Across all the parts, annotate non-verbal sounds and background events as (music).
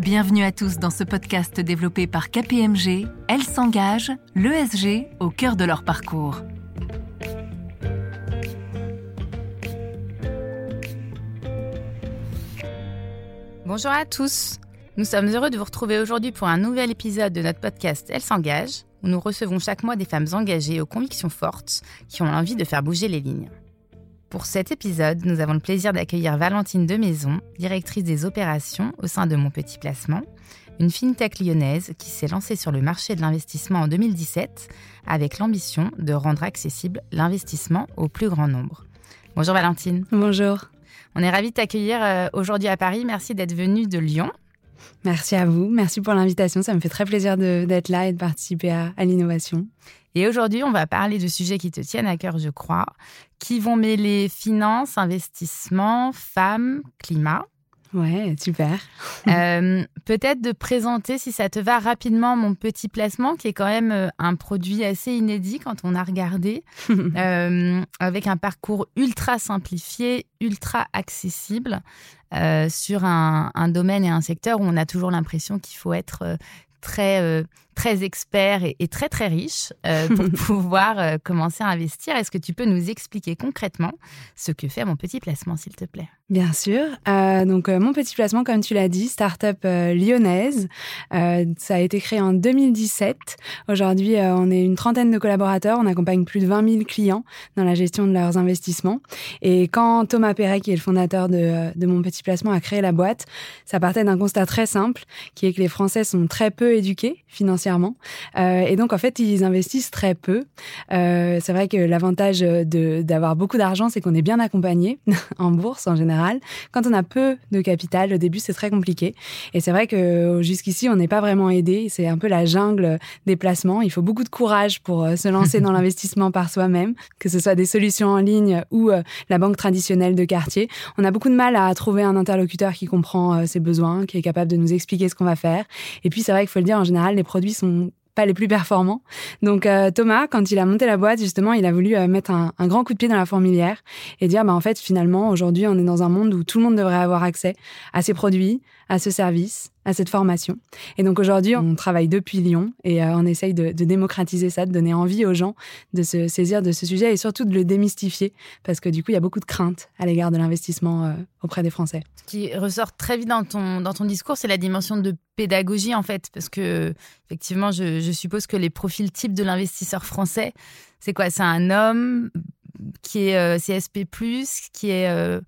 Bienvenue à tous dans ce podcast développé par KPMG. Elles s'engagent, l'ESG, au cœur de leur parcours. Bonjour à tous. Nous sommes heureux de vous retrouver aujourd'hui pour un nouvel épisode de notre podcast Elles s'engagent, où nous recevons chaque mois des femmes engagées aux convictions fortes qui ont envie de faire bouger les lignes. Pour cet épisode, nous avons le plaisir d'accueillir Valentine Demaison, directrice des opérations au sein de Mon Petit Placement, une fintech lyonnaise qui s'est lancée sur le marché de l'investissement en 2017 avec l'ambition de rendre accessible l'investissement au plus grand nombre. Bonjour Valentine. Bonjour. On est ravis de t'accueillir euh, aujourd'hui à Paris. Merci d'être venue de Lyon. Merci à vous. Merci pour l'invitation. Ça me fait très plaisir d'être là et de participer à, à l'innovation. Et aujourd'hui, on va parler de sujets qui te tiennent à cœur, je crois, qui vont mêler finances, investissement, femmes, climat. Ouais, super. (laughs) euh, Peut-être de présenter, si ça te va rapidement, mon petit placement, qui est quand même euh, un produit assez inédit quand on a regardé, (laughs) euh, avec un parcours ultra simplifié, ultra accessible, euh, sur un, un, domaine et un secteur où on a toujours l'impression qu'il faut être très, très expert et, et, très, très riche euh, pour (laughs) pouvoir euh, commencer à investir. Est-ce que tu peux nous expliquer concrètement ce que fait mon petit placement, s'il te plaît? Bien sûr. Euh, donc, mon petit placement, comme tu l'as dit, start-up lyonnaise. ça a été créé en 2017. Aujourd'hui, on est une trentaine de collaborateurs. On accompagne plus de 20 000 clients dans la gestion de leurs investissements. Et quand Thomas Perret, qui est le fondateur de, de mon petit placement, a créé la boîte, ça partait d'un constat très simple, qui est que les Français sont très peu éduqués financièrement. Euh, et donc, en fait, ils investissent très peu. Euh, c'est vrai que l'avantage d'avoir beaucoup d'argent, c'est qu'on est bien accompagné (laughs) en bourse en général. Quand on a peu de capital, au début, c'est très compliqué. Et c'est vrai que jusqu'ici, on n'est pas vraiment aidé. C'est un peu la jungle des placements. Il faut beaucoup de courage pour se lancer dans (laughs) l'investissement par soi-même, que ce soit des solutions en ligne ou euh, la banque traditionnelle de quartier. On a beaucoup de mal à trouver un interlocuteur qui comprend euh, ses besoins, qui est capable de nous expliquer ce qu'on va faire. Et puis, c'est vrai qu'il faut le dire, en général, les produits sont pas les plus performants. Donc euh, Thomas, quand il a monté la boîte, justement, il a voulu euh, mettre un, grand coup de pied dans la fourmilière et dire, bah en fait, finalement, aujourd'hui, on est dans un monde où tout le monde devrait avoir accès à ces produits, à ce service, à cette formation. Et donc aujourd'hui, on travaille depuis Lyon et euh, on essaye de, démocratiser ça, de donner envie aux gens de se saisir de ce sujet et surtout de le démystifier parce que du coup, il y a beaucoup de craintes à l'égard de l'investissement euh, auprès des Français. Ce qui ressort très vite dans ton, dans ton discours, c'est la dimension de pédagogie en fait, parce que effectivement, je, suppose que les profils types de l'investisseur français, c'est quoi? C'est un homme qui est euh, CSP+, qui est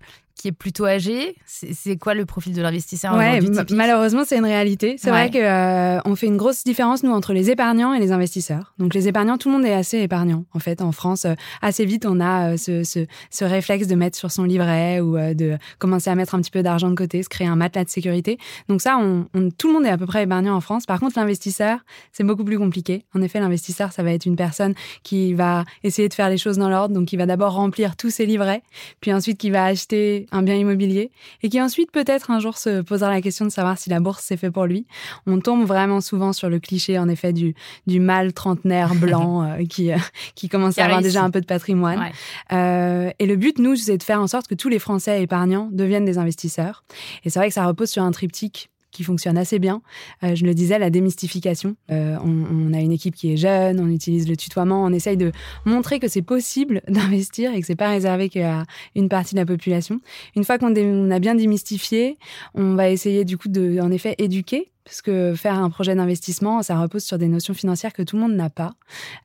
qui est plutôt âgé C'est quoi le profil de l'investisseur ouais, Malheureusement, c'est une réalité. C'est ouais. vrai qu'on euh, on fait une grosse différence, nous, entre les épargnants et les investisseurs. Donc, les épargnants, tout le monde est assez épargnant. En fait, en France, euh, assez vite, on a euh, ce, ce, ce, réflexe de mettre sur son livret ou de commencer à mettre un petit peu d'argent de côté, se créer un matelas de sécurité. Donc, ça, on, on, tout le monde est à peu près épargnant en France. Par contre, l'investisseur, c'est beaucoup plus compliqué. En effet, l'investisseur, ça va être une personne qui va essayer de faire les choses dans l'ordre. Donc, qui va d'abord remplir tous ses livrets, puis ensuite qui va acheter un bien immobilier et qui ensuite peut-être un jour se posera la question de savoir si la bourse c'est fait pour lui. On tombe vraiment souvent sur le cliché en effet du, du mâle trentenaire (laughs) blanc euh, qui, euh, qui commence qui à avoir déjà un peu de patrimoine. Ouais. Euh, et le but, nous, c'est de faire en sorte que tous les Français épargnants deviennent des investisseurs. Et c'est vrai que ça repose sur un triptyque qui fonctionne assez bien. Euh, je le disais, la démystification. Euh, on, on, a une équipe qui est jeune, on utilise le tutoiement, on essaye de montrer que c'est possible (laughs) d'investir et que c'est pas réservé qu'à une partie de la population. Une fois qu'on a bien démystifié, on va essayer du coup de, en effet, éduquer parce que faire un projet d'investissement, ça repose sur des notions financières que tout le monde n'a pas.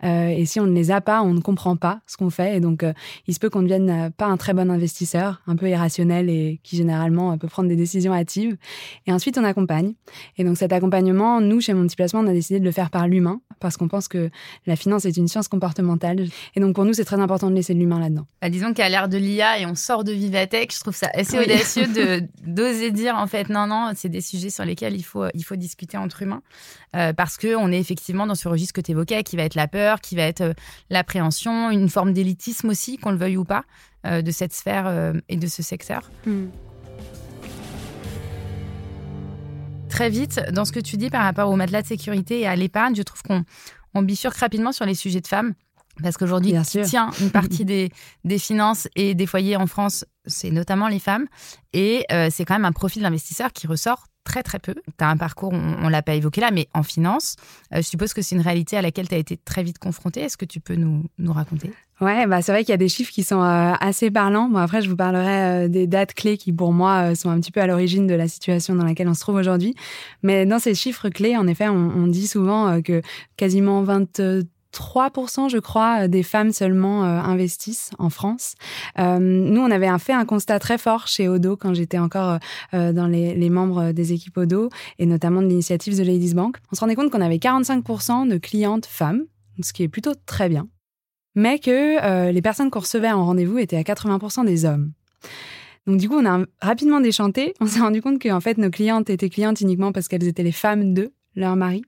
Euh, et si on ne les a pas, on ne comprend pas ce qu'on fait. Et donc, euh, il se peut qu'on ne devienne euh, pas un très bon investisseur, un peu irrationnel et qui généralement peut prendre des décisions hâtives. Et ensuite, on accompagne. Et donc, cet accompagnement, nous, chez Mon Petit Placement, on a décidé de le faire par l'humain parce qu'on pense que la finance est une science comportementale. Et donc, pour nous, c'est très important de laisser de l'humain là-dedans. Bah, disons qu'à l'ère de l'IA et on sort de Vivatech, je trouve ça assez oui. audacieux (laughs) d'oser dire en fait non, non, c'est des sujets sur lesquels il faut, il faut discuter entre humains parce que on est effectivement dans ce registre que tu évoquais, qui va être la peur, qui va être l'appréhension, une forme d'élitisme aussi, qu'on le veuille ou pas, de cette sphère et de ce secteur. Hmm. Très vite, dans ce que tu dis par rapport au matelas de sécurité et à l'épargne, je trouve qu'on on bifurque rapidement sur les sujets de femmes. Parce qu'aujourd'hui, tient une partie (laughs) des, des finances et des foyers en France, c'est notamment les femmes. Et euh, c'est quand même un profil d'investisseur qui ressort très très peu. Tu as un parcours, on ne l'a pas évoqué là, mais en finance. Euh, je suppose que c'est une réalité à laquelle tu as été très vite confrontée. Est-ce que tu peux nous, nous raconter? Ouais, bah c'est vrai qu'il y a des chiffres qui sont euh, assez parlants. Bon, après, je vous parlerai euh, des dates clés qui, pour moi, sont un petit peu à l'origine de la situation dans laquelle on se trouve aujourd'hui. Mais dans ces chiffres clés, en effet, on, on dit souvent que quasiment 23 3%, je crois, euh, des femmes seulement euh, investissent en France. Euh, nous, on avait fait un constat très fort chez Odo quand j'étais encore dans les, membres des équipes Odo et notamment de l'initiative The Ladies Bank. On se rendait compte qu'on avait 45% de clientes femmes, ce qui est plutôt très bien, mais que les personnes qu'on recevait en rendez-vous étaient à 80% des hommes. Donc du coup, on a rapidement déchanté. On s'est rendu compte qu'en fait, nos clientes étaient clientes uniquement parce qu'elles étaient les femmes d'eux leur mari.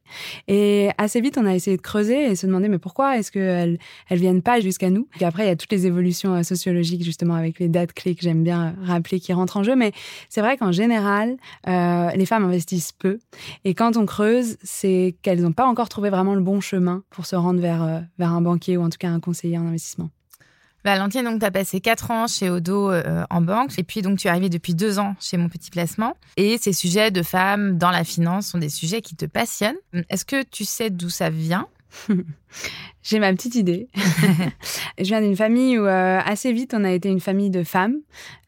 Et assez vite, on a essayé de creuser et se demander mais pourquoi est-ce qu'elles elles viennent pas jusqu'à nous? Et après, il y a toutes les évolutions euh, sociologiques justement avec les dates clés que j'aime bien rappeler qui rentrent en jeu. Mais c'est vrai qu'en général, euh, les femmes investissent peu. Et quand on creuse, c'est qu'elles n'ont pas encore trouvé vraiment le bon chemin pour se rendre vers, euh, vers un banquier ou en tout cas un conseiller en investissement. Valentine, donc tu as passé quatre ans chez Odo euh, en banque et puis donc tu es arrivée depuis deux ans chez Mon Petit Placement. Et ces sujets de femmes dans la finance sont des sujets qui te passionnent. Est-ce que tu sais d'où ça vient? (laughs) J'ai ma petite idée. (laughs) je viens d'une famille où euh, assez vite on a été une famille de femmes,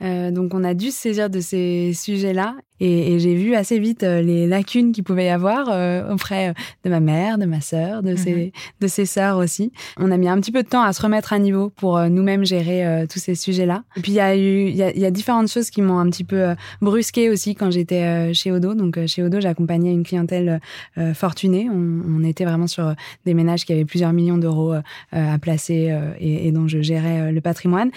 euh, donc on a dû se saisir de ces sujets-là et, j'ai vu assez vite euh, les lacunes qu'il pouvait y avoir auprès de ma mère, de ma sœur, de, ses, mhm. de ses sœurs aussi. On a mis un petit peu de temps à se remettre à niveau pour nous-mêmes gérer tous ces sujets-là. Et puis il y a eu, il y a, différentes choses qui m'ont un petit peu brusqué aussi quand j'étais chez Odo. Donc chez Odo, j'accompagnais une clientèle fortunée. On, était vraiment sur des ménages qui avaient plusieurs millions d'euros à placer et, et dont je gérais le patrimoine.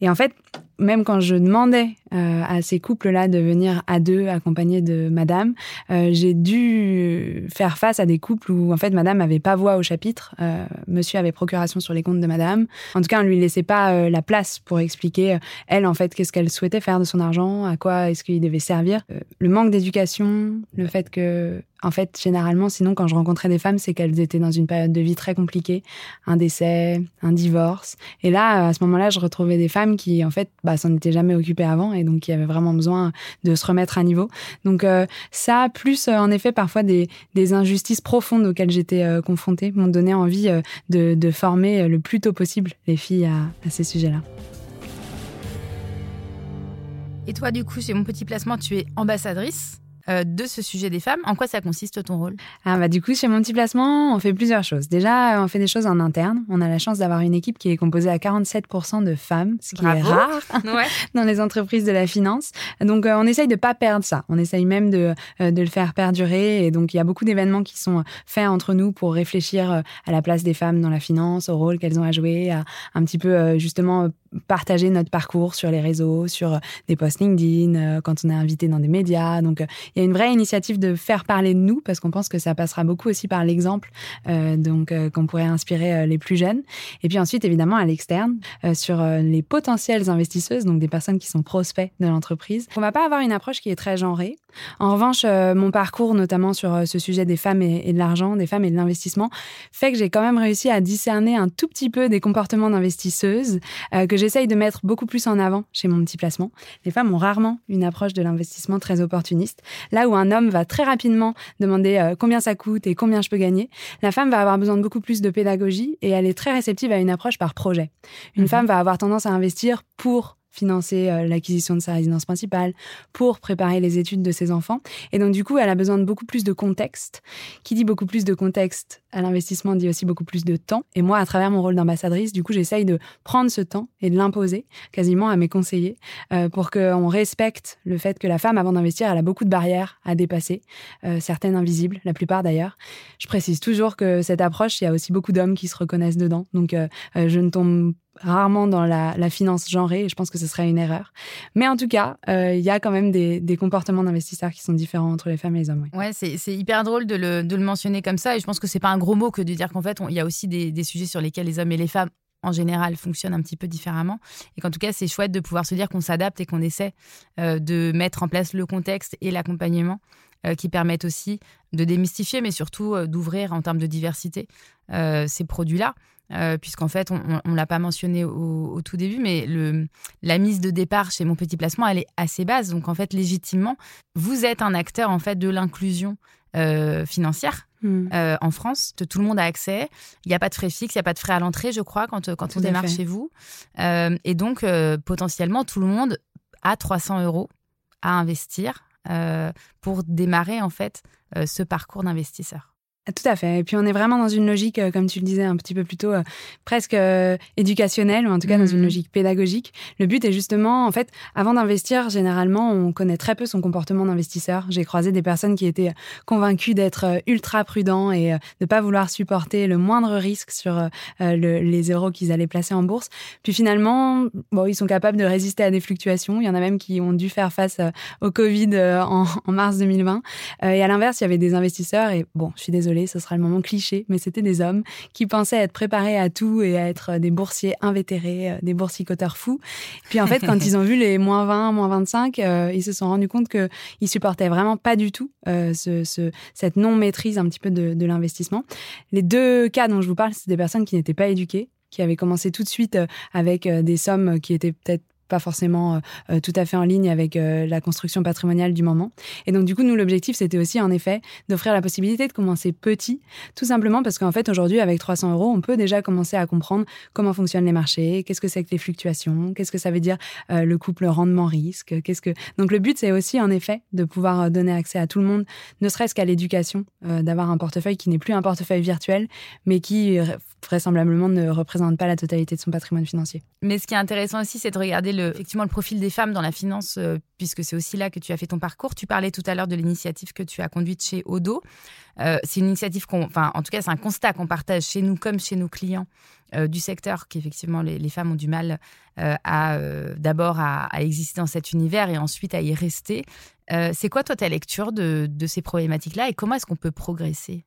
Et en fait, même quand je demandais euh, à ces couples-là de venir à deux, accompagnés de madame, euh, j'ai dû faire face à des couples où, en fait, madame n'avait pas voix au chapitre. Euh, monsieur avait procuration sur les comptes de madame. En tout cas, on ne lui laissait pas la place pour expliquer, elle, en fait, qu'est-ce qu'elle souhaitait faire de son argent, à quoi est-ce qu'il devait servir. le manque d'éducation, le fait que en fait, généralement, sinon, quand je rencontrais des femmes, c'est qu'elles étaient dans une période de vie très compliquée, un décès, un divorce. Et là, à ce moment-là, je retrouvais des femmes qui, en fait, bah, s'en étaient jamais occupées avant et donc qui avaient vraiment besoin de se remettre à niveau. Donc euh, ça, plus euh, en effet parfois des, injustices profondes auxquelles j'étais euh, confrontée, m'ont donné envie de, former le plus tôt possible les filles à ces sujets-là. Et toi, du coup, chez mon petit placement, tu es ambassadrice euh, de ce sujet des femmes. En quoi ça consiste ton rôle? Ah bah, Du coup, chez mon petit placement, on fait plusieurs choses. Déjà, on fait des choses en interne. On a la chance d'avoir une équipe qui est composée à 47% de femmes, ce qui est rare (laughs) (laughs) dans les entreprises de la finance. Donc, euh, on essaye de pas perdre ça. On essaye même de, euh, de le faire perdurer. Et donc, il y a beaucoup d'événements qui sont faits entre nous pour réfléchir à la place des femmes dans la finance, au rôle qu'elles ont à jouer, à un petit peu justement partager notre parcours sur les réseaux, sur des posts LinkedIn, quand on est invité dans des médias. Donc, il y a une vraie initiative de faire parler de nous parce qu'on pense que ça passera beaucoup aussi par l'exemple, euh, donc euh, qu'on pourrait inspirer euh, les plus jeunes. Et puis ensuite, évidemment, à l'externe, sur les potentielles investisseuses, donc des personnes qui sont prospects de l'entreprise. On va pas avoir une approche qui est très genrée. En revanche, mon parcours, notamment sur ce sujet des femmes et, de l'argent, des femmes et de l'investissement, fait que j'ai quand même réussi à discerner un tout petit peu des comportements d'investisseuses que j'essaye de mettre beaucoup plus en avant chez mon petit placement. Les femmes ont rarement une approche de l'investissement très opportuniste. Là où un homme va très rapidement demander euh, combien ça coûte et combien je peux gagner, la femme va avoir besoin de beaucoup plus de pédagogie et elle est très réceptive à une approche par projet. Une mhm. femme va avoir tendance à investir pour financer euh, l'acquisition de sa résidence principale, pour préparer les études de ses enfants. Et donc, du coup, elle a besoin de beaucoup plus de contexte. Qui dit beaucoup plus de contexte à l'investissement dit aussi beaucoup plus de temps. Et moi, à travers mon rôle d'ambassadrice, du coup, j'essaye de prendre ce temps et de l'imposer quasiment à mes conseillers euh, pour qu'on respecte le fait que la femme, avant d'investir, elle a beaucoup de barrières à dépasser, euh, certaines invisibles, la plupart d'ailleurs. Je précise toujours que cette approche, il y a aussi beaucoup d'hommes qui se reconnaissent dedans. Donc, je ne tombe rarement dans la, finance genrée et je pense que ce serait une erreur. Mais en tout cas, euh, il y a quand même des, comportements d'investisseurs qui sont différents entre les femmes et les hommes. Ouais, c'est hyper drôle de le, mentionner comme ça et je pense que c'est pas un gros mot que de dire qu'en fait, il y a aussi des, des sujets sur lesquels les hommes et les femmes en général fonctionnent un petit peu différemment et qu'en tout cas c'est chouette de pouvoir se dire qu'on s'adapte et qu'on essaie euh, de mettre en place le contexte et l'accompagnement euh, qui permettent aussi de démystifier mais surtout d'ouvrir en termes de diversité ces produits-là. Euh, puisqu'en fait, on ne l'a pas mentionné au, tout début, mais le, la mise de départ chez mon petit placement, elle est assez basse. Donc, en fait, légitimement, vous êtes un acteur en fait de l'inclusion euh, financière. Hmm. Euh, en France, tout le monde a accès. Il n'y a pas de frais fixes, il n'y a pas de frais à l'entrée, je crois, quand, quand on démarre chez vous. et donc, potentiellement, tout le monde a 300 euros à investir pour démarrer, en fait, ce parcours d'investisseur. Tout à fait. Et puis on est vraiment dans une logique, euh, comme tu le disais un petit peu plus tôt, euh, presque euh, éducationnelle, ou en tout cas dans une mhm. logique pédagogique. Le but est justement, en fait, avant d'investir, généralement, on connaît très peu son comportement d'investisseur. J'ai croisé des personnes qui étaient convaincues d'être ultra prudents et de ne pas vouloir supporter le moindre risque sur les euros qu'ils allaient placer en bourse. Puis finalement, bon, ils sont capables de résister à des fluctuations. Il y en a même qui ont dû faire face au Covid en, en mars 2020. Et à l'inverse, il y avait des investisseurs, et bon, je suis désolée, ce sera le moment cliché, mais c'était des hommes qui pensaient être préparés à tout et à être des boursiers invétérés, euh, des boursicoteurs fous. Puis en fait, quand (laughs) ils ont vu les moins 20, moins 25, euh, ils se sont rendus compte qu'ils supportaient vraiment pas du tout euh, ce, cette non-maîtrise un petit peu de, de l'investissement. Les deux cas dont je vous parle, c'est des personnes qui n'étaient pas éduquées, qui avaient commencé tout de suite avec des sommes qui étaient peut-être pas forcément euh, euh, tout à fait en ligne avec euh, la construction patrimoniale du moment. Et donc, du coup, nous, l'objectif, c'était aussi, en effet, d'offrir la possibilité de commencer petit, tout simplement parce qu'en fait, aujourd'hui, avec 300 euros, on peut déjà commencer à comprendre comment fonctionnent les marchés, qu'est-ce que c'est que les fluctuations, qu'est-ce que ça veut dire le couple rendement-risque, qu'est-ce que... Donc, le but, c'est aussi, en effet, de pouvoir donner accès à tout le monde, ne serait-ce qu'à l'éducation, d'avoir un portefeuille qui n'est plus un portefeuille virtuel, mais qui vraisemblablement ne représente pas la totalité de son patrimoine financier. Mais ce qui est intéressant aussi, c'est de regarder le, effectivement le profil des femmes dans la finance, euh, puisque c'est aussi là que tu as fait ton parcours. Tu parlais tout à l'heure de l'initiative que tu as conduite chez Odo. Euh, c'est une initiative qu'on, en tout cas, c'est un constat qu'on partage chez nous comme chez nos clients euh, du secteur, qu'effectivement les, femmes ont du mal à d'abord à, exister dans cet univers et ensuite à y rester. c'est quoi toi ta lecture de ces problématiques-là et comment est-ce qu'on peut progresser?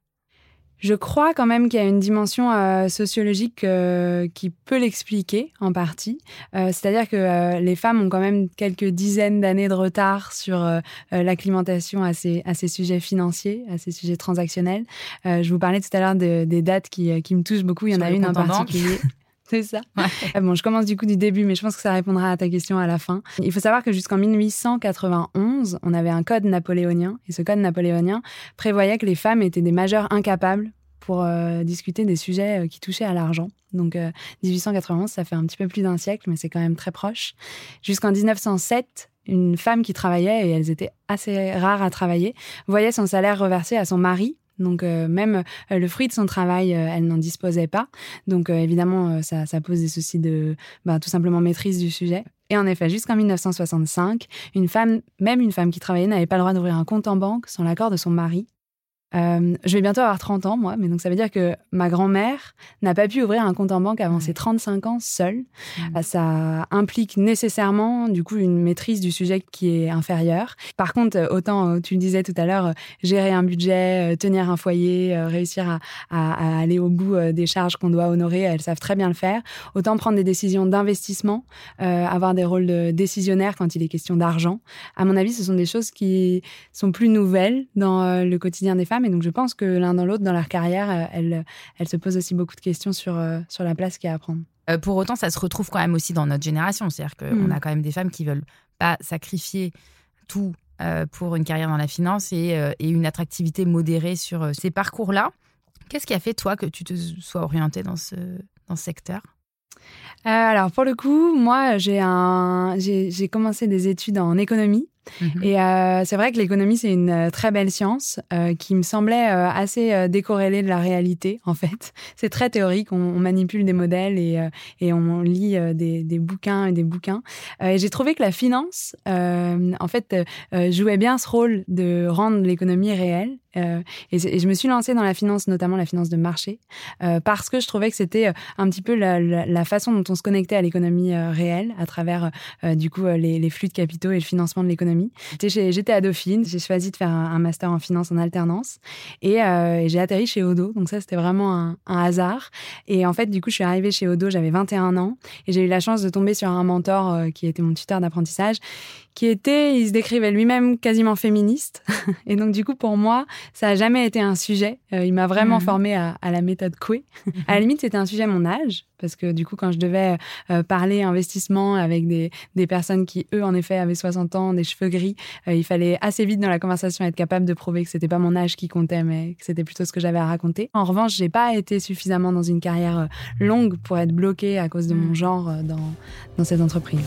Je crois quand même qu'il y a une dimension euh, sociologique euh, qui peut l'expliquer en partie. Euh, c'est-à-dire que les femmes ont quand même quelques dizaines d'années de retard sur l'acclimatation à ces, à ces sujets financiers, à ces sujets transactionnels. je vous parlais tout à l'heure des dates qui, qui, me touchent beaucoup. Il y en a une en particulier. (laughs) (laughs) C'est ça. Bon, je commence du coup du début, mais je pense que ça répondra à ta question à la fin. Il faut savoir que jusqu'en 1891, on avait un code napoléonien, et ce code napoléonien prévoyait que les femmes étaient des majeurs incapables pour euh, discuter des sujets euh, qui touchaient à l'argent. Donc 1891, euh, ça fait un petit peu plus d'un siècle, mais c'est quand même très proche. Jusqu'en 1907, une femme qui travaillait, et elles étaient assez rares à travailler, voyait son salaire reversé à son mari donc même le fruit de son travail, elle n'en disposait pas. Donc évidemment, ça, pose des soucis de bah, tout simplement maîtrise du sujet. Et en effet, jusqu'en 1965, une femme, même une femme qui travaillait, n'avait pas le droit d'ouvrir un compte en banque sans l'accord de son mari. Euh, je vais bientôt avoir 30 ans, moi, mais donc ça veut dire que ma grand-mère n'a pas pu ouvrir un compte en banque avant ses 35 ans seule. Mmh. Euh, ça implique nécessairement, du coup, une maîtrise du sujet qui est inférieure. Par contre, euh, autant, tu le disais tout à l'heure, gérer un budget, tenir un foyer, réussir à, aller au bout des charges qu'on doit honorer, elles savent très bien le faire. Autant prendre des décisions d'investissement, avoir des rôles de décisionnaire quand il est question d'argent. À mon avis, ce sont des choses qui sont plus nouvelles dans le quotidien des femmes et donc, je pense que l'un dans l'autre, dans leur carrière, euh, elles, elles se posent aussi beaucoup de questions sur, euh, sur la place qu'il y a à prendre. Euh, pour autant, ça se retrouve quand même aussi dans notre génération. C'est-à-dire qu'on mm. a quand même des femmes qui veulent pas sacrifier tout pour une carrière dans la finance et, et une attractivité modérée sur ces parcours-là. Qu'est-ce qui a fait, toi, que tu te sois orientée dans ce, dans ce secteur? Alors pour le coup, moi j'ai un j'ai commencé des études en économie Mhm. Et euh, c'est vrai que l'économie, c'est une euh, très belle science euh, qui me semblait assez décorrélée de la réalité, en fait. (laughs) C'est très théorique, on, manipule des modèles et, on lit des, bouquins et des bouquins. et j'ai trouvé que la finance, en fait, jouait bien ce rôle de rendre l'économie réelle. et, je me suis lancée dans la finance, notamment la finance de marché, parce que je trouvais que c'était un petit peu la, façon dont on se connectait à l'économie réelle à travers, du coup, les flux de capitaux et le financement de l'économie. J'étais à Dauphine, j'ai choisi de faire un, master en finance en alternance euh, et, j'ai atterri chez Odo. Donc ça, c'était vraiment un, hasard. Et en fait, du coup, je suis arrivée chez Odo, j'avais 21 ans et j'ai eu la chance de tomber sur un mentor euh, qui était mon tuteur d'apprentissage qui était, il se décrivait lui-même quasiment féministe. (laughs) Et donc, du coup, pour moi, ça n'a jamais été un sujet. Euh, il m'a vraiment mhm. formé à, la méthode Coué. à la limite, c'était un sujet à mon âge, parce que du coup, quand je devais euh, parler investissement avec des, des, personnes qui, eux, en effet, avaient 60 ans, des cheveux gris, euh, il fallait assez vite dans la conversation être capable de prouver que c'était pas mon âge qui comptait, mais que c'était plutôt ce que j'avais à raconter. En revanche, j'ai pas été suffisamment dans une carrière longue pour être bloquée à cause de mon mhm. genre dans, dans cette entreprise.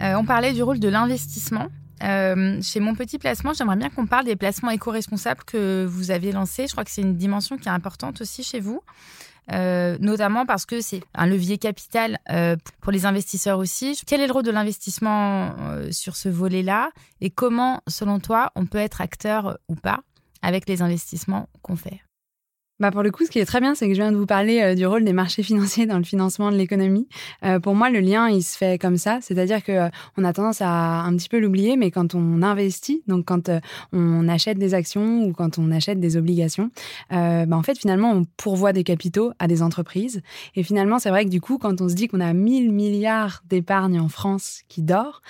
Euh, on parlait du rôle de l'investissement. Euh, chez mon petit placement, j'aimerais bien qu'on parle des placements éco-responsables que vous avez lancés. Je crois que c'est une dimension qui est importante aussi chez vous. Euh, notamment parce que c'est un levier capital pour les investisseurs aussi. Quel est le rôle de l'investissement sur ce volet-là? Et comment, selon toi, on peut être acteur ou pas avec les investissements qu'on fait? Bah pour le coup, ce qui est très bien, c'est que je viens de vous parler euh, du rôle des marchés financiers dans le financement de l'économie. Euh, pour moi, le lien, il se fait comme ça, c'est-à-dire que euh, on a tendance à un petit peu l'oublier, mais quand on investit, donc quand on achète des actions ou quand on achète des obligations, bah en fait, finalement, on pourvoit des capitaux à des entreprises. Et finalement, c'est vrai que du coup, quand on se dit qu'on a 1000 milliards d'épargne en France qui dort,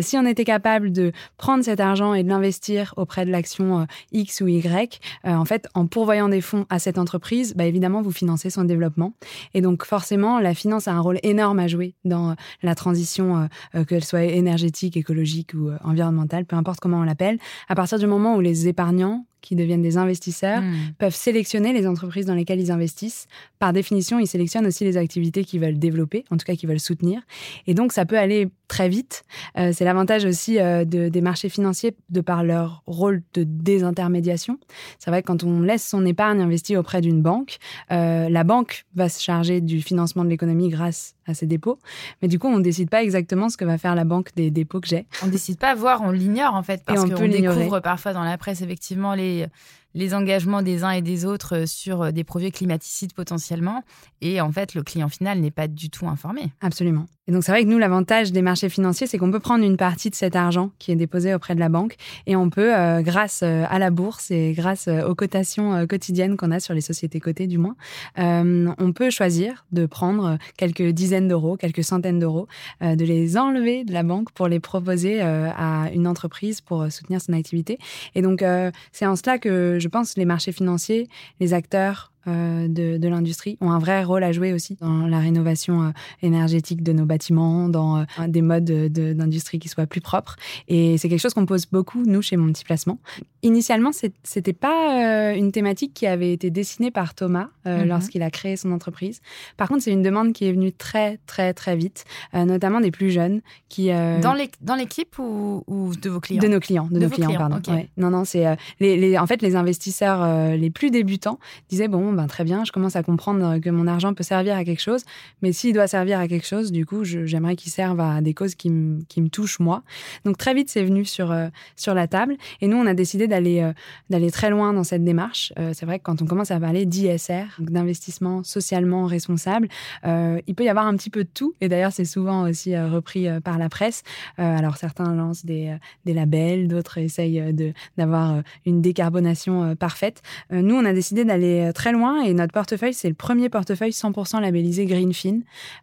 si on était capable de prendre cet argent et de l'investir auprès de l'action X ou Y, en fait, en pourvoyant des fonds à cette cette entreprise, bah, évidemment, vous financez son développement. Et donc, forcément, la finance a un rôle énorme à jouer dans euh, la transition, euh, euh, qu'elle soit énergétique, écologique ou environnementale, peu importe comment on l'appelle. À partir du moment où les épargnants qui deviennent des investisseurs hmm. peuvent sélectionner les entreprises dans lesquelles ils investissent. Par définition, ils sélectionnent aussi les activités qu'ils veulent développer, en tout cas qu'ils veulent soutenir. Et donc, ça peut aller très vite. Euh, c'est l'avantage aussi euh, de, des marchés financiers de par leur rôle de désintermédiation. C'est vrai que quand on laisse son épargne investie auprès d'une banque, euh, la banque va se charger du financement de l'économie grâce à ses dépôts. Mais du coup, on ne décide pas exactement ce que va faire la banque des dépôts que j'ai. On ne décide pas, voir, on l'ignore en fait, parce qu'on découvre parfois dans la presse effectivement les les engagements des uns et des autres euh, sur euh, des projets climaticides potentiellement. Et en fait, le client final n'est pas du tout informé. Absolument. Et donc, c'est vrai que nous, l'avantage des marchés financiers, c'est qu'on peut prendre une partie de cet argent qui est déposé auprès de la banque et on peut, euh, grâce à la bourse et grâce aux cotations quotidiennes qu'on a sur les sociétés cotées, du moins, on peut choisir de prendre quelques dizaines d'euros, quelques centaines d'euros, de les enlever de la banque pour les proposer à une entreprise pour soutenir son activité. Et donc, c'est en cela que je pense, les marchés financiers, les acteurs euh, de, l'industrie ont un vrai rôle à jouer aussi dans la rénovation euh, énergétique de nos bâtiments, dans euh, des modes d'industrie qui soient plus propres. Et c'est quelque chose qu'on pose beaucoup, nous, chez Mon Petit Placement. Initialement, c'était pas une thématique qui avait été dessinée par Thomas mhm. lorsqu'il a créé son entreprise. Par contre, c'est une demande qui est venue très, très, très vite, notamment des plus jeunes qui... Dans l'équipe ou, ou, de vos clients? De nos clients, de, nos clients, pardon. Non, non, c'est... Les, en fait, les investisseurs les plus débutants disaient, bon, ben, très bien, je commence à comprendre que mon argent peut servir à quelque chose, mais s'il doit servir à quelque chose, du coup, j'aimerais qu'il serve à des causes qui, me touchent moi. Donc très vite, c'est venu sur, euh, sur la table. Et nous, on a décidé d'aller euh, très loin dans cette démarche. Euh, c'est vrai que quand on commence à parler d'ISR, d'investissement socialement responsable, il peut y avoir un petit peu de tout. Et d'ailleurs, c'est souvent aussi repris par la presse. alors certains lancent des, des labels, d'autres essayent d'avoir une décarbonation parfaite. nous, on a décidé d'aller très loin et notre portefeuille, c'est le premier portefeuille 100% labellisé Greenfin,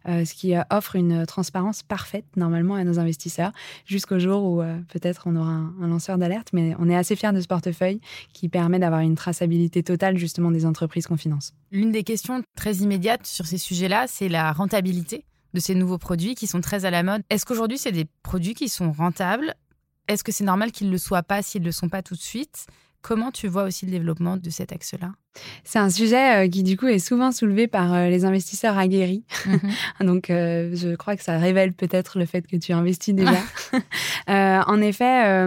euh, ce qui euh, offre une transparence parfaite normalement à nos investisseurs jusqu'au jour où euh, peut-être on aura un, lanceur d'alerte. Mais on est assez fiers de ce portefeuille qui permet d'avoir une traçabilité totale justement des entreprises qu'on finance. L'une des questions très immédiates sur ces sujets-là, c'est la rentabilité de ces nouveaux produits qui sont très à la mode. Est-ce qu'aujourd'hui, c'est des produits qui sont rentables? Est-ce que c'est normal qu'ils ne le soient pas s'ils ne le sont pas tout de suite? Comment tu vois aussi le développement de cet axe-là? C'est un sujet euh, qui du coup est souvent soulevé par euh, les investisseurs aguerris. Mhm. (laughs) Donc euh, je crois que ça révèle peut-être le fait que tu investis déjà. (laughs) en effet,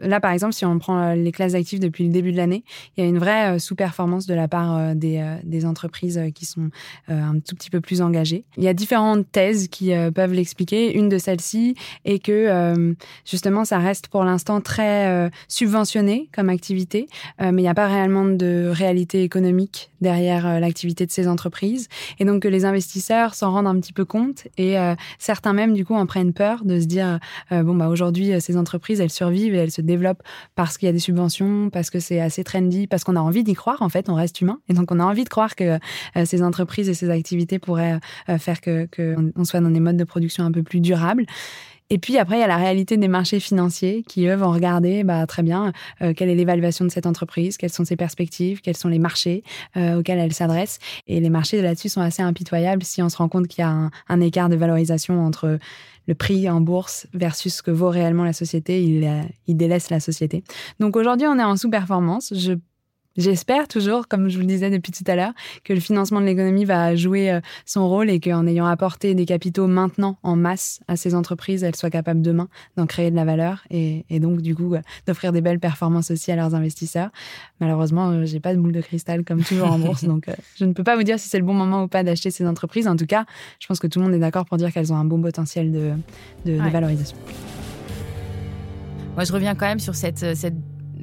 là, par exemple, si on prend euh, les classes d'actifs depuis le début de l'année, il y a une vraie euh, sous-performance de la part euh, des, des, entreprises qui sont un tout petit peu plus engagées. Il y a différentes thèses qui peuvent l'expliquer. Une de celles-ci est que justement, ça reste pour l'instant très subventionné comme activité, mais il n'y a pas réellement de réalité économique derrière l'activité de ces entreprises. Et donc que les investisseurs s'en rendent un petit peu compte et certains même, du coup, en prennent peur de se dire, bon, bah, aujourd'hui, ces entreprises, elles survivent et elles se développe parce qu'il y a des subventions, parce que c'est assez trendy, parce qu'on a envie d'y croire. En fait, on reste humain et donc on a envie de croire que euh, ces entreprises et ces activités pourraient euh, faire que soit dans des modes de production un peu plus durables. Et puis après, il y a la réalité des marchés financiers qui, eux, vont regarder bah, très bien euh, quelle est l'évaluation de cette entreprise, quelles sont ses perspectives, quels sont les marchés auxquels elle s'adresse. Et les marchés là-dessus sont assez impitoyables si on se rend compte qu'il y a un, un, écart de valorisation entre le prix en bourse versus ce que vaut réellement la société, il, euh, il délaisse la société. Donc aujourd'hui, on est en sous-performance. Je J'espère toujours, comme je vous le disais depuis tout à l'heure, que le financement de l'économie va jouer euh, son rôle et qu'en ayant apporté des capitaux maintenant en masse à ces entreprises, elles soient capables demain d'en créer de la valeur et, donc du coup euh, d'offrir des belles performances aussi à leurs investisseurs. Malheureusement, euh, j'ai pas de boule de cristal comme toujours en bourse, (laughs) donc je ne peux pas vous dire si c'est le bon moment ou pas d'acheter ces entreprises. En tout cas, je pense que tout le monde est d'accord pour dire qu'elles ont un bon potentiel de, de, valorisation. Moi, je reviens quand même sur cette, cette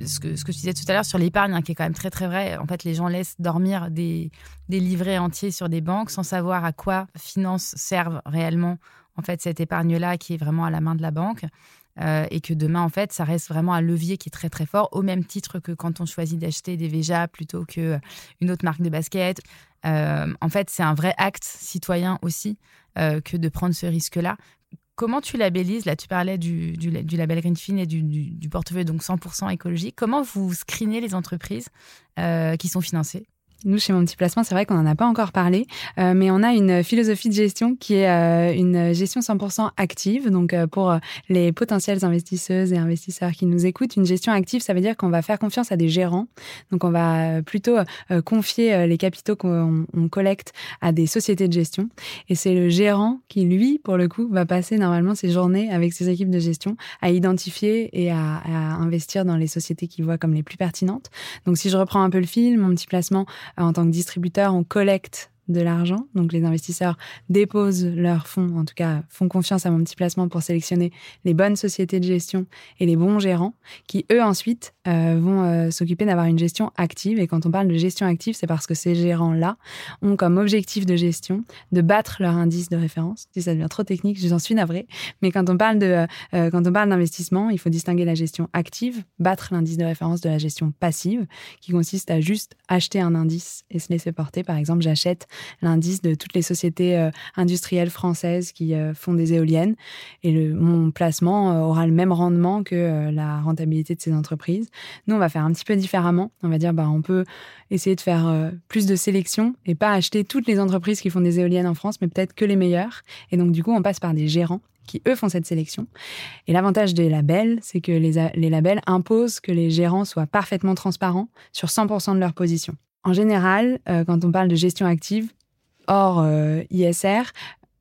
ce que, ce que je disais tout à l'heure sur l'épargne, hein, qui est quand même très très vrai. En fait, les gens laissent dormir des, livrets entiers sur des banques sans savoir à quoi finance servent réellement en fait cette épargne-là qui est vraiment à la main de la banque. Euh, et que demain, en fait, ça reste vraiment un levier qui est très très fort, au même titre que quand on choisit d'acheter des Veja plutôt qu'une autre marque de basket. Euh, en fait, c'est un vrai acte citoyen aussi euh, que de prendre ce risque-là. Comment tu labellises Là, tu parlais du, label Greenfin et du, du, portefeuille donc 100% écologique. Comment vous screenez les entreprises euh, qui sont financées? Nous, chez Mon Petit Placement, c'est vrai qu'on n'en a pas encore parlé, euh, mais on a une philosophie de gestion qui est euh, une gestion 100% active. Donc, euh, pour les potentielles investisseuses et investisseurs qui nous écoutent, une gestion active, ça veut dire qu'on va faire confiance à des gérants. Donc, on va plutôt confier les capitaux qu'on collecte à des sociétés de gestion. Et c'est le gérant qui, lui, pour le coup, va passer normalement ses journées avec ses équipes de gestion à identifier et à, à investir dans les sociétés qu'il voit comme les plus pertinentes. Donc, si je reprends un peu le fil, Mon Petit Placement en tant que distributeur, on collecte de l'argent. Donc les investisseurs déposent leurs fonds, en tout cas font confiance à mon petit placement pour sélectionner les bonnes sociétés de gestion et les bons gérants qui, eux, ensuite, euh, vont euh, s'occuper d'avoir une gestion active. Et quand on parle de gestion active, c'est parce que ces gérants-là ont comme objectif de gestion de battre leur indice de référence. Si ça devient trop technique, je en suis navrée. Mais quand on parle de, euh, quand on parle d'investissement, il faut distinguer la gestion active, battre l'indice de référence de la gestion passive, qui consiste à juste acheter un indice et se laisser porter. Par exemple, j'achète l'indice de toutes les sociétés euh, industrielles françaises qui euh, font des éoliennes. Et le, mon placement euh, aura le même rendement que la rentabilité de ces entreprises. Nous, on va faire un petit peu différemment. On va dire, bah, on peut essayer de faire plus de sélection et pas acheter toutes les entreprises qui font des éoliennes en France, mais peut-être que les meilleures. Et donc, du coup, on passe par des gérants qui, eux, font cette sélection. Et l'avantage des labels, c'est que les, les, labels imposent que les gérants soient parfaitement transparents sur 100% de leur position. En général, quand on parle de gestion active, hors euh, ISR,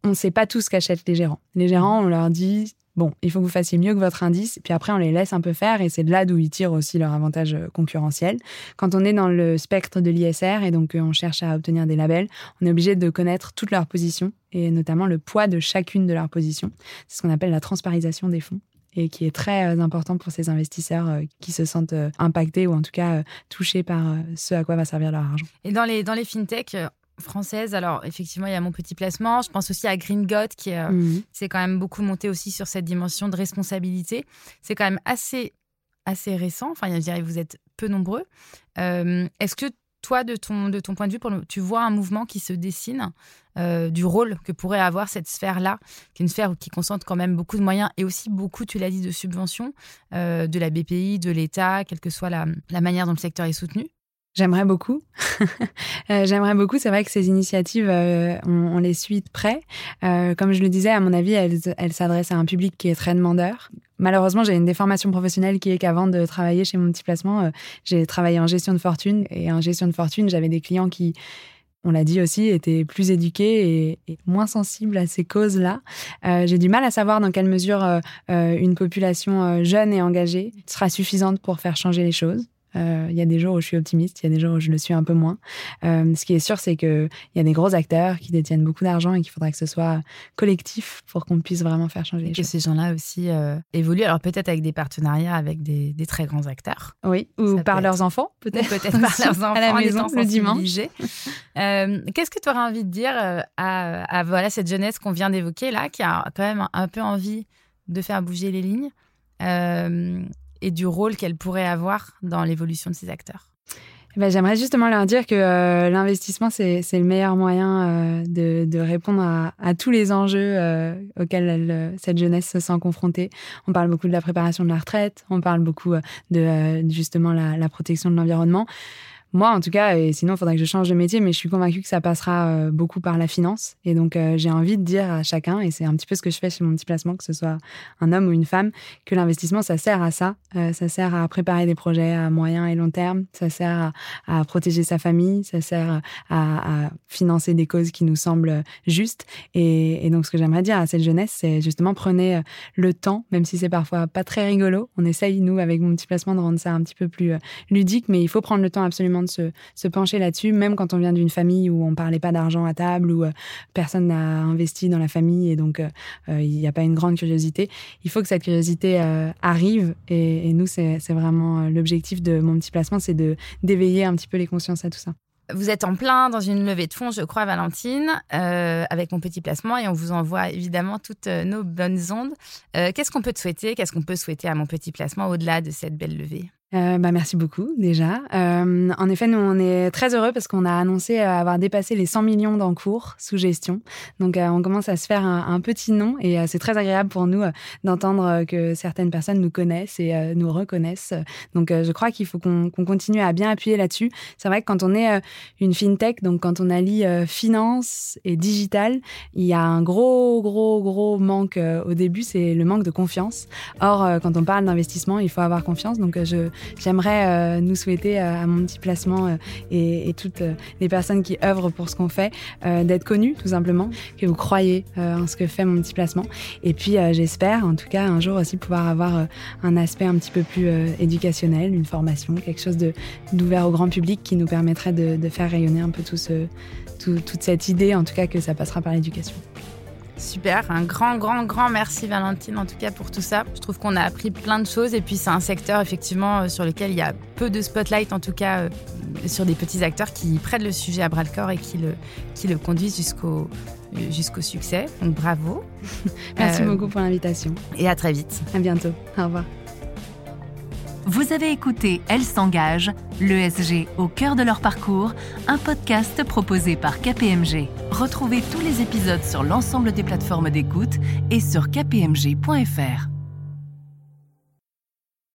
on ne sait pas tout ce qu'achètent les gérants. Les gérants, on leur dit bon, il faut que vous fassiez mieux que votre indice, puis après on les laisse un peu faire, et c'est de là d'où ils tirent aussi leur avantage euh, concurrentiel. Quand on est dans le spectre de l'ISR et donc euh, on cherche à obtenir des labels, on est obligé de connaître toutes leurs positions et notamment le poids de chacune de leurs positions. C'est ce qu'on appelle la transparisation des fonds et qui est très important pour ces investisseurs qui se sentent impactés ou en tout cas touchés par ce à quoi va servir leur argent. Et dans les, dans les fintechs, française. Alors, effectivement, il y a mon petit placement. Je pense aussi à Green God, qui euh, mhm. c'est quand même beaucoup monté aussi sur cette dimension de responsabilité. C'est quand même assez, assez récent. Enfin, je dirais, vous êtes peu nombreux. Euh, est-ce que toi, de ton, de ton point de vue, tu vois un mouvement qui se dessine euh, du rôle que pourrait avoir cette sphère-là, qui est une sphère qui concentre quand même beaucoup de moyens et aussi beaucoup, tu l'as dit, de subventions de la BPI, de l'État, quelle que soit la, la manière dont le secteur est soutenu J'aimerais beaucoup. (laughs) Euh, j'aimerais beaucoup. C'est vrai que ces initiatives, euh, on, les suit de près. Euh, comme je le disais, à mon avis, elles, elles s'adressent à un public qui est très demandeur. Malheureusement, j'ai une déformation professionnelle qui est qu'avant de travailler chez mon petit placement, j'ai travaillé en gestion de fortune. Et en gestion de fortune, j'avais des clients qui on l'a dit aussi, étaient plus éduqués et, moins sensibles à ces causes-là. j'ai du mal à savoir dans quelle mesure une population jeune et engagée sera suffisante pour faire changer les choses. Euh, il y a des jours où je suis optimiste, il y a des jours où je le suis un peu moins. Euh, ce qui est sûr, c'est qu'il y a des gros acteurs qui détiennent beaucoup d'argent et qu'il faudra que ce soit collectif pour qu'on puisse vraiment faire changer les choses. Que ces gens-là aussi euh, évoluent, alors peut-être avec des partenariats avec des, très grands acteurs. Oui, ou (laughs) par leurs enfants, peut-être. Peut-être par leurs enfants à la maison le dimanche. (laughs) Qu'est-ce que tu aurais envie de dire à, à, voilà, cette jeunesse qu'on vient d'évoquer là, qui a quand même un peu envie de faire bouger les lignes et du rôle qu'elle pourrait avoir dans l'évolution de ces acteurs eh ben, J'aimerais justement leur dire que euh, l'investissement, c'est le meilleur moyen euh, de, répondre à, à, tous les enjeux euh, auxquels cette jeunesse se sent confrontée. On parle beaucoup de la préparation de la retraite, on parle beaucoup de justement la, la protection de l'environnement. Moi, en tout cas, et sinon, il faudrait que je change de métier, mais je suis convaincue que ça passera euh, beaucoup par la finance. Et donc, euh, j'ai envie de dire à chacun, et c'est un petit peu ce que je fais chez mon petit placement, que ce soit un homme ou une femme, que l'investissement, ça sert à ça. Euh, ça sert à préparer des projets à moyen et long terme. Ça sert à, protéger sa famille. Ça sert à, financer des causes qui nous semblent justes. Et, et donc, ce que j'aimerais dire à cette jeunesse, c'est justement prenez le temps, même si c'est parfois pas très rigolo. On essaye, nous, avec mon petit placement, de rendre ça un petit peu plus ludique, mais il faut prendre le temps absolument de se, pencher là-dessus, même quand on vient d'une famille où on parlait pas d'argent à table, où euh, personne n'a investi dans la famille et donc euh, euh, il n'y a pas une grande curiosité. Il faut que cette curiosité arrive et, nous, c'est vraiment l'objectif de mon petit placement, c'est d'éveiller un petit peu les consciences à tout ça. Vous êtes en plein dans une levée de fonds, je crois, Valentine, avec mon petit placement et on vous envoie évidemment toutes nos bonnes ondes. Qu'est-ce qu'on peut te souhaiter? Qu'est-ce qu'on peut souhaiter à mon petit placement au-delà de cette belle levée? Euh, bah merci beaucoup déjà. Euh, en effet, nous on est très heureux parce qu'on a annoncé euh, avoir dépassé les 100 millions d'encours sous gestion. Donc on commence à se faire un, petit nom et c'est très agréable pour nous d'entendre que certaines personnes nous connaissent et nous reconnaissent. Donc je crois qu'il faut qu'on continue à bien appuyer là-dessus. C'est vrai que quand on est une fintech, donc quand on allie finance et digital, il y a un gros gros gros manque au début, c'est le manque de confiance. Or quand on parle d'investissement, il faut avoir confiance. Donc je j'aimerais euh, nous souhaiter euh, à mon petit placement euh, et, toutes les personnes qui œuvrent pour ce qu'on fait d'être connus tout simplement, que vous croyez en ce que fait mon petit placement. Et puis j'espère en tout cas un jour aussi pouvoir avoir un aspect un petit peu plus éducationnel, une formation, quelque chose d'ouvert au grand public qui nous permettrait de, faire rayonner un peu toute cette idée, en tout cas que ça passera par l'éducation. Super, un grand, grand, grand merci Valentine en tout cas pour tout ça. Je trouve qu'on a appris plein de choses et puis c'est un secteur effectivement euh, sur lequel il y a peu de spotlight en tout cas euh, sur des petits acteurs qui prennent le sujet à bras le corps et qui le, qui le conduisent jusqu'au euh, jusqu'au succès. Donc bravo. merci beaucoup pour l'invitation. Et à très vite. À bientôt. Au revoir. Vous avez écouté Elle s'engage, l'ESG au cœur de leur parcours, un podcast proposé par KPMG. Retrouvez tous les épisodes sur l'ensemble des plateformes d'écoute et sur kpmg.fr.